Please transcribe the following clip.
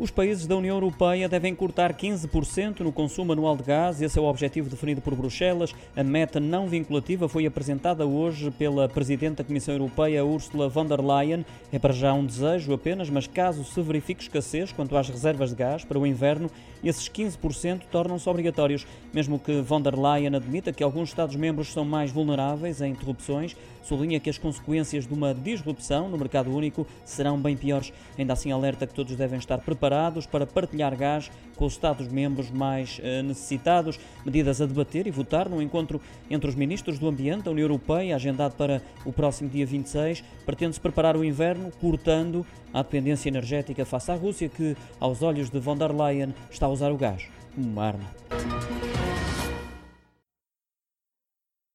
Os países da União Europeia devem cortar 15% no consumo anual de gás. Esse é o objetivo definido por Bruxelas. A meta não vinculativa foi apresentada hoje pela Presidente da Comissão Europeia, Ursula von der Leyen. É para já um desejo apenas, mas caso se verifique escassez quanto às reservas de gás para o inverno, esses 15% tornam-se obrigatórios, mesmo que von der Leyen admita que alguns Estados-membros são mais vulneráveis a interrupções, sublinha que as consequências de uma disrupção no mercado único serão bem piores. Ainda assim, alerta que todos devem estar preparados preparados para partilhar gás com os Estados-membros mais eh, necessitados. Medidas a debater e votar no encontro entre os ministros do Ambiente da União Europeia, agendado para o próximo dia 26. Pretende-se preparar o inverno, cortando a dependência energética face à Rússia, que, aos olhos de von der Leyen, está a usar o gás como uma arma.